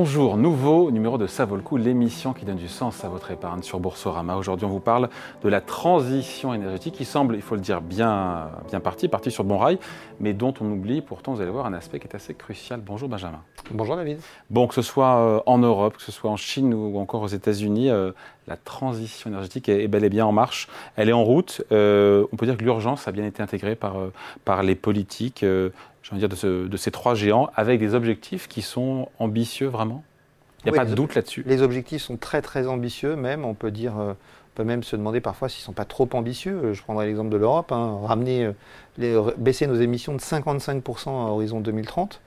Bonjour, nouveau numéro de Ça vaut le coup, l'émission qui donne du sens à votre épargne sur Boursorama. Aujourd'hui, on vous parle de la transition énergétique qui semble, il faut le dire, bien, bien partie, partie sur le bon rail, mais dont on oublie pourtant, vous allez voir, un aspect qui est assez crucial. Bonjour Benjamin. Bonjour David. Bon, que ce soit euh, en Europe, que ce soit en Chine ou encore aux États-Unis, euh, la transition énergétique est bel et bien en marche. Elle est en route. Euh, on peut dire que l'urgence a bien été intégrée par, par les politiques dire, de, ces trois géants, avec des objectifs qui sont ambitieux vraiment? Il n'y a pas de doute là-dessus? Les objectifs sont très très ambitieux, même. On peut dire, euh, peut même se demander parfois s'ils ne sont pas trop ambitieux. Euh, je prendrai l'exemple de l'Europe. Hein. ramener, euh, les, baisser nos émissions de 55% à horizon 2030,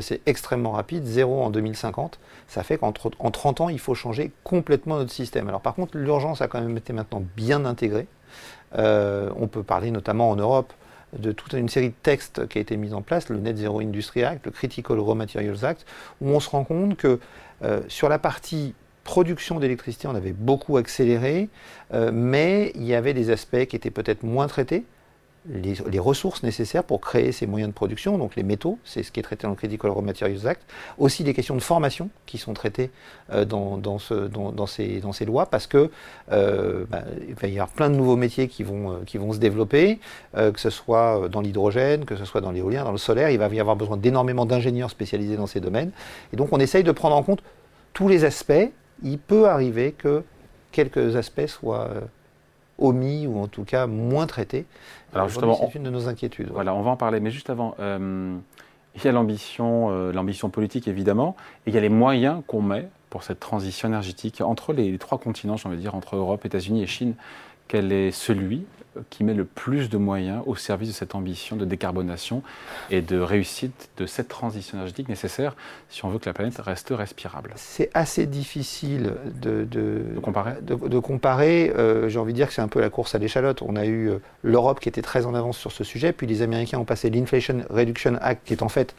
c'est extrêmement rapide. Zéro en 2050. Ça fait qu'en 30 ans, il faut changer complètement notre système. Alors par contre, l'urgence a quand même été maintenant bien intégrée. on peut parler notamment en Europe de toute une série de textes qui a été mis en place, le Net Zero Industry Act, le Critical Raw Materials Act, où on se rend compte que euh, sur la partie production d'électricité, on avait beaucoup accéléré, euh, mais il y avait des aspects qui étaient peut-être moins traités les, ressources nécessaires pour créer ces moyens de production, donc les métaux, c'est ce qui est traité dans le Critical Raw Materials Act, aussi des questions de formation qui sont traitées euh, dans, dans, ce, dans, dans, ces, dans, ces, lois, parce que euh, bah, il va y avoir plein de nouveaux métiers qui vont, euh, qui vont se développer, que ce soit dans l'hydrogène, que ce soit dans l'éolien, dans le solaire, il va y avoir besoin d'énormément d'ingénieurs spécialisés dans ces domaines, et donc on essaye de prendre en compte tous les aspects. Il peut arriver que quelques aspects soient omis ou en tout cas moins traités. Alors justement, c'est une de nos inquiétudes. Voilà, on va en parler. Mais juste avant, euh, il y a l'ambition, euh, l'ambition politique évidemment, et il y a les moyens qu'on met pour cette transition énergétique entre les, les trois continents, j'ai envie de dire, entre Europe, États-Unis et Chine. Quel est celui qui met le plus de moyens au service de cette ambition de décarbonation et de réussite de cette transition énergétique nécessaire si on veut que la planète reste respirable? C'est assez difficile de, comparer? De, comparer. Euh, j'ai envie de dire que c'est un peu la course à l'échalote. On a eu euh, l'Europe qui était très en avance sur ce sujet, puis les Américains ont passé l'Inflation Reduction Act qui est en fait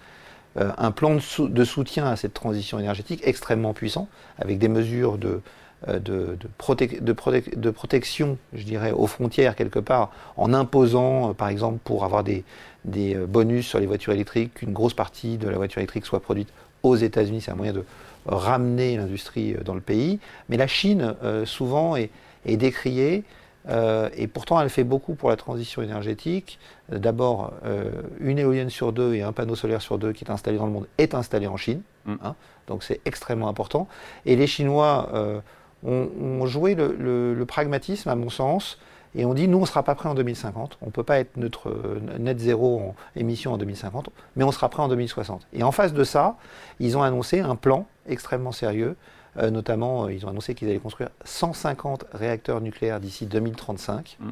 euh, un plan de, soutien à cette transition énergétique extrêmement puissant, avec des mesures de, euh, de, de, protection, je dirais, aux frontières quelque part, en imposant, euh, par exemple, pour avoir des, des euh, bonus sur les voitures électriques, qu'une grosse partie de la voiture électrique soit produite aux États-Unis. C'est un moyen de ramener l'industrie dans le pays. Mais la Chine, souvent, est, est décriée. et pourtant, elle fait beaucoup pour la transition énergétique. D'abord, une éolienne sur deux et un panneau solaire sur deux qui est installé dans le monde est installé en Chine. Mm. Hein. donc c'est extrêmement important. Et les Chinois on, jouait le, pragmatisme, à mon sens, et on dit, nous, on ne sera pas prêt en 2050, on ne peut pas être notre euh, net zéro en émission en 2050, mais on sera prêt en 2060. Et en face de ça, ils ont annoncé un plan extrêmement sérieux, euh, notamment, euh, ils ont annoncé qu'ils allaient construire 150 réacteurs nucléaires d'ici 2035, mmh.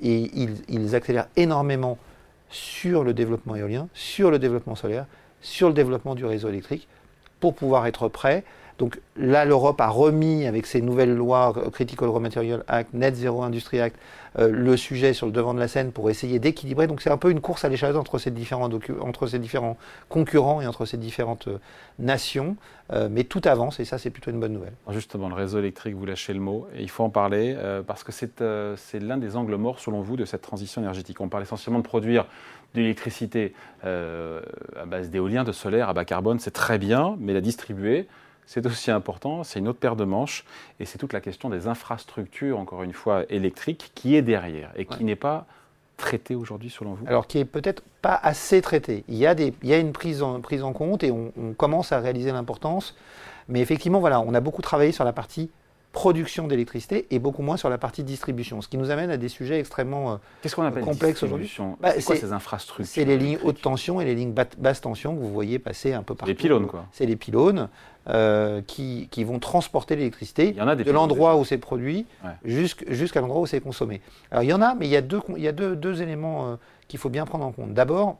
et ils, ils accélèrent énormément sur le développement éolien, sur le développement solaire, sur le développement du réseau électrique, pour pouvoir être prêt donc là, l'Europe a remis avec ses nouvelles lois, euh, Critical Raw Material Act, Net Zero Industry Act, euh, le sujet sur le devant de la scène pour essayer d'équilibrer. Donc c'est un peu une course à l'échelle entre ces différents concurrents et entre ces différentes euh, nations. mais tout avance et ça c'est plutôt une bonne nouvelle. Justement, le réseau électrique, vous lâchez le mot et il faut en parler parce que c'est l'un des angles morts selon vous de cette transition énergétique. On parle essentiellement de produire de l'électricité à base d'éolien, de solaire, à bas carbone, c'est très bien, mais la distribuer, c'est aussi important, c'est une autre paire de manches, et c'est toute la question des infrastructures, encore une fois, électriques, qui est derrière, et qui n'est pas traitée aujourd'hui selon vous? Alors qui est peut-être pas assez traitée. Il y a, des, il y a une prise en, prise en compte, et on, on commence à réaliser l'importance, mais effectivement, voilà, on a beaucoup travaillé sur la partie production d'électricité et beaucoup moins sur la partie distribution, ce qui nous amène à des sujets extrêmement euh, Qu'est-ce qu'on appelle complexes aujourd'hui. Bah, c'est quoi ces infrastructures C'est les lignes haute tension et les lignes basse tension que vous voyez passer un peu partout. Les pylônes, quoi. C'est les pylônes euh, qui, qui, vont transporter l'électricité de l'endroit où c'est produit jusqu'à l'endroit où c'est consommé. Alors il y en a, mais il y a deux, il y a deux, deux éléments euh, qu'il faut bien prendre en compte. D'abord,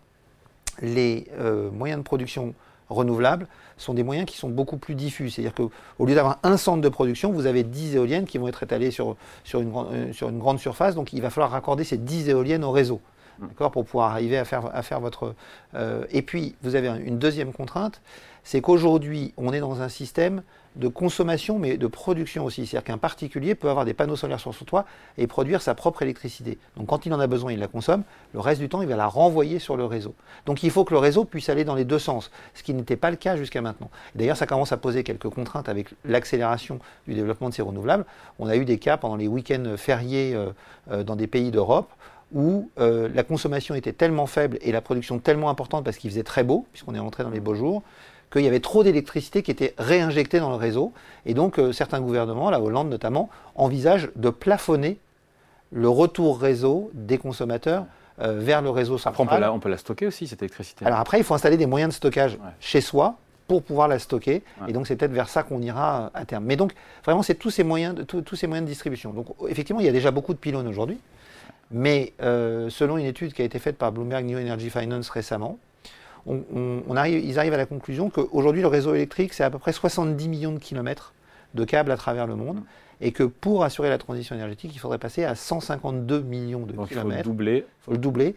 les moyens de production renouvelables sont des moyens qui sont beaucoup plus diffus. C'est-à-dire qu'au lieu d'avoir un centre de production, vous avez 10 éoliennes qui vont être étalées sur, une, euh, une grande surface, donc il va falloir raccorder ces 10 éoliennes au réseau. D'accord, pour pouvoir arriver à faire, à faire votre. et puis, vous avez une deuxième contrainte, c'est qu'aujourd'hui, on est dans un système de consommation, mais de production aussi. C'est-à-dire qu'un particulier peut avoir des panneaux solaires sur son toit et produire sa propre électricité. Donc quand il en a besoin, il la consomme. Le reste du temps, il va la renvoyer sur le réseau. Donc il faut que le réseau puisse aller dans les deux sens, ce qui n'était pas le cas jusqu'à maintenant. D'ailleurs, ça commence à poser quelques contraintes avec l'accélération du développement de ces renouvelables. On a eu des cas pendant les week-ends fériés euh, euh, dans des pays d'Europe où euh, la consommation était tellement faible et la production tellement importante parce qu'il faisait très beau, puisqu'on est rentré dans les beaux jours, qu'il y avait trop d'électricité qui était réinjectée dans le réseau. Et donc, euh, certains gouvernements, la Hollande notamment, envisagent de plafonner le retour réseau des consommateurs euh, vers le réseau central. Après, on peut, la, on peut, la, stocker aussi, cette électricité. Alors après, il faut installer des moyens de stockage chez soi pour pouvoir la stocker. Et donc, c'est peut-être vers ça qu'on ira à terme. Mais donc, vraiment, c'est tous ces moyens de, tous ces moyens de distribution. Donc, effectivement, il y a déjà beaucoup de pylônes aujourd'hui. Mais selon une étude qui a été faite par Bloomberg New Energy Finance récemment, on, arrive, ils arrivent à la conclusion qu'aujourd'hui, le réseau électrique, c'est à peu près 70 millions de kilomètres de câbles à travers le monde. Et que pour assurer la transition énergétique, il faudrait passer à 152 millions de kilomètres. Il faut le doubler. Faut le doubler.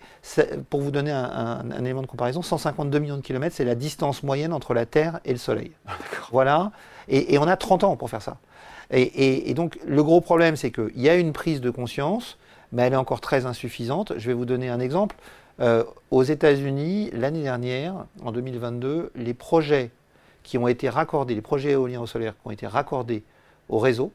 Pour vous donner un, élément de comparaison, 152 millions de kilomètres, c'est la distance moyenne entre la Terre et le Soleil. Ah, voilà. Et, on a 30 ans pour faire ça. Et, donc, le gros problème, c'est qu'il y a une prise de conscience, mais elle est encore très insuffisante. Je vais vous donner un exemple. Euh, aux États-Unis, l'année dernière, en 2022, les projets qui ont été raccordés, les projets éoliens au solaire qui ont été raccordés au réseau,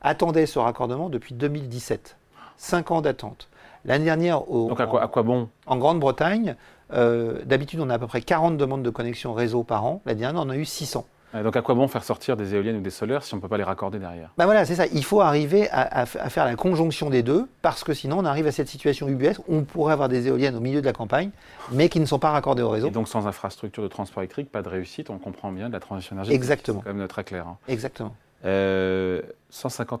attendaient ce raccordement depuis 2017. Cinq ans d'attente. L'année dernière, Donc à quoi, bon? En Grande-Bretagne, euh, d'habitude, on a à peu près 40 demandes de connexion réseau par an. L'année dernière, on en a eu 600. Donc à quoi bon faire sortir des éoliennes ou des solaires si on ne peut pas les raccorder derrière? Ben voilà, c'est ça. Il faut arriver à, faire la conjonction des deux, parce que sinon on arrive à cette situation UBS où on pourrait avoir des éoliennes au milieu de la campagne, mais qui ne sont pas raccordées au réseau. Et donc sans infrastructure de transport électrique, pas de réussite, on comprend bien de la transition énergétique. Exactement. C'est quand même très clair. Hein. Exactement. 150 euh,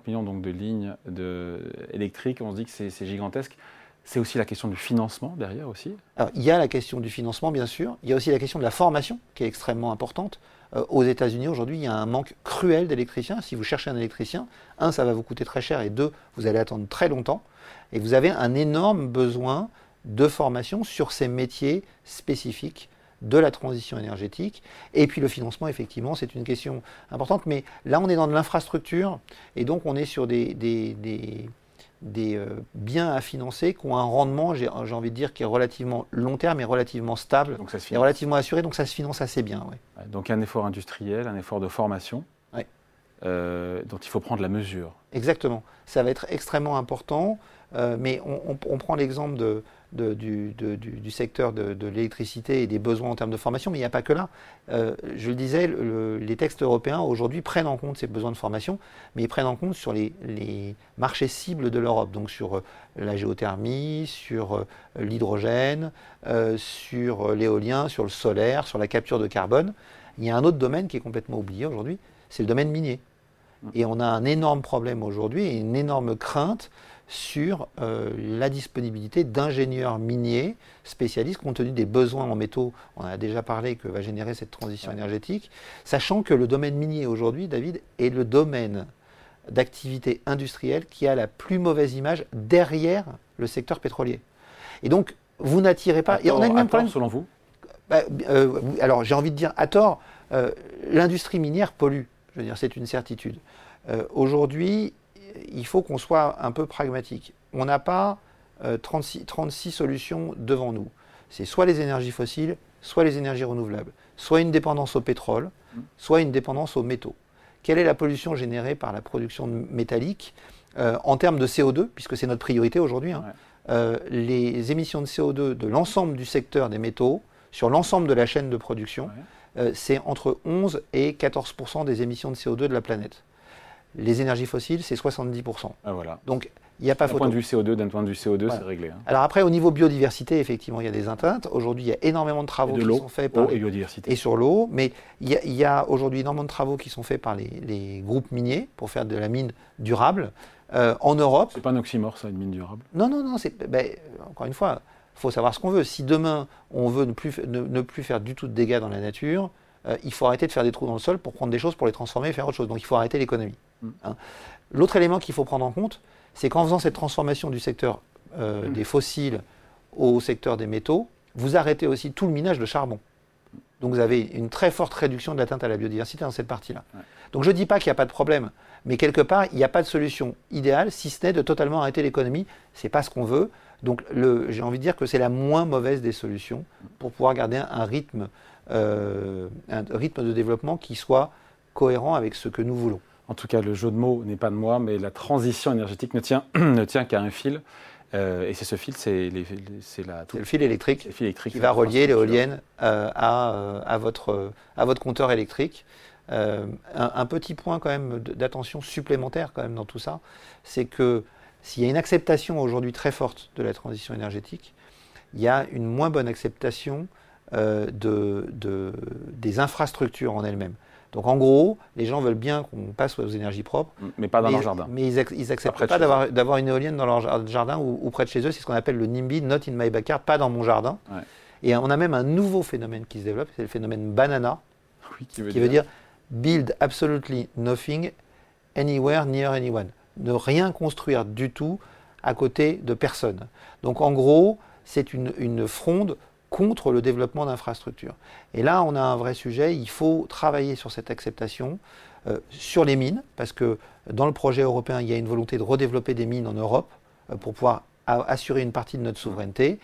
millions donc de lignes de électriques, on se dit que c'est gigantesque. C'est aussi la question du financement derrière aussi? Alors, il y a la question du financement, bien sûr. Il y a aussi la question de la formation, qui est extrêmement importante. Euh, aux États-Unis, aujourd'hui, il y a un manque cruel d'électriciens. Si vous cherchez un électricien, un, ça va vous coûter très cher, et deux, vous allez attendre très longtemps. Et vous avez un énorme besoin de formation sur ces métiers spécifiques de la transition énergétique. Et puis le financement, effectivement, c'est une question importante. Mais là, on est dans de l'infrastructure, et donc on est sur des, euh, biens à financer qui ont un rendement, j'ai envie de dire, qui est relativement long terme et relativement stable et relativement assuré, donc ça se finance assez bien. Donc un effort industriel, un effort de formation euh, dont il faut prendre la mesure. Exactement, ça va être extrêmement important, euh, mais on prend l'exemple du, secteur de, l'électricité et des besoins en termes de formation, mais il n'y a pas que là. Euh, je le disais, les textes européens aujourd'hui prennent en compte ces besoins de formation, mais ils prennent en compte sur les, marchés cibles de l'Europe, donc sur euh, la géothermie, sur l'hydrogène, sur l'éolien, sur le solaire, sur la capture de carbone. Il y a un autre domaine qui est complètement oublié aujourd'hui, c'est le domaine minier. Et on a un énorme problème aujourd'hui et une énorme crainte sur euh, la disponibilité d'ingénieurs miniers spécialistes compte tenu des besoins en métaux, on a déjà parlé que va générer cette transition énergétique, sachant que le domaine minier aujourd'hui, David, est le domaine d'activité industrielle qui a la plus mauvaise image derrière le secteur pétrolier. Et donc, vous n'attirez pas... et on a le même problème selon vous? Bah, euh, Alors, j'ai envie de dire, à tort, euh, l'industrie minière pollue. Je veux dire, c'est une certitude. Aujourd'hui, il faut qu'on soit un peu pragmatique. On n'a pas 36, euh, 36 solutions devant nous. C'est soit les énergies fossiles, soit les énergies renouvelables, soit une dépendance au pétrole, soit une dépendance aux métaux. Quelle est la pollution générée par la production métallique euh, en termes de CO2, puisque c'est notre priorité aujourd'hui hein. euh, Les émissions de CO2 de l'ensemble du secteur des métaux, sur l'ensemble de la chaîne de production, c'est entre 11 et 14% des émissions de CO2 de la planète. Les énergies fossiles, c'est 70%. Ah, voilà. Donc, il n'y a pas photo. D'un point de vue CO2, d'un point de vue CO2, c'est réglé. Hein. Alors après, au niveau biodiversité, effectivement, il y a des atteintes. Aujourd'hui, il y a énormément de travaux qui sont faits par et biodiversité. et sur l'eau, mais il y a, aujourd'hui énormément de travaux qui sont faits par les, groupes miniers pour faire de la mine durable. Euh, en Europe. C'est pas un oxymore, ça, une mine durable? Non, non, non. Ben, encore une fois, il faut savoir ce qu'on veut. Si demain on veut ne plus, ne, plus faire du tout de dégâts dans la nature, euh, il faut arrêter de faire des trous dans le sol pour prendre des choses, pour les transformer et faire autre chose. Donc il faut arrêter l'économie. Mm. Hein. L'autre élément qu'il faut prendre en compte, c'est qu'en faisant cette transformation du secteur euh, mm. des fossiles au secteur des métaux, vous arrêtez aussi tout le minage de charbon. Donc vous avez une très forte réduction de l'atteinte à la biodiversité dans cette partie-là. Donc je ne dis pas qu'il n'y a pas de problème, mais quelque part, il n'y a pas de solution idéale, si ce n'est de totalement arrêter l'économie. Ce n'est pas ce qu'on veut. Donc j'ai envie de dire que c'est la moins mauvaise des solutions pour pouvoir garder un, rythme, euh, un rythme de développement qui soit cohérent avec ce que nous voulons. En tout cas, le jeu de mots n'est pas de moi, mais la transition énergétique ne tient, ne tient qu'à un fil. Euh, et c'est ce fil, c'est le fil électrique, qui va relier l'éolienne euh, à, votre, à votre compteur électrique. Un, petit point quand même d'attention supplémentaire quand même dans tout ça, c'est que s'il y a une acceptation aujourd'hui très forte de la transition énergétique, il y a une moins bonne acceptation de, des infrastructures en elles-mêmes. Donc en gros, les gens veulent bien qu'on passe aux énergies propres. Mais pas dans leur jardin. Mais ils, n'acceptent pas d'avoir une éolienne dans leur jardin ou, près de chez eux. C'est ce qu'on appelle le NIMBY, Not in my backyard, pas dans mon jardin. Et on a même un nouveau phénomène qui se développe, c'est le phénomène banana, qui, veut, dire... build absolutely nothing anywhere near anyone. Ne rien construire du tout à côté de personne. Donc en gros, c'est une, fronde contre le développement d'infrastructures. Et là, on a un vrai sujet. Il faut travailler sur cette acceptation, euh, sur les mines, parce que dans le projet européen, il y a une volonté de redévelopper des mines en Europe euh, pour pouvoir assurer une partie de notre souveraineté,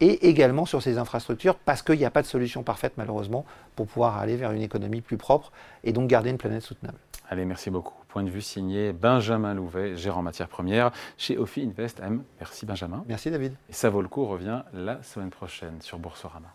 et également sur ces infrastructures, parce qu'il n'y a pas de solution parfaite, malheureusement, pour pouvoir aller vers une économie plus propre et donc garder une planète soutenable. Allez, merci beaucoup. Point de vue signé Benjamin Louvet, gérant matières premières chez Ophi Invest M. Merci Benjamin. Merci David. Et ça vaut le coup revient la semaine prochaine sur Boursorama.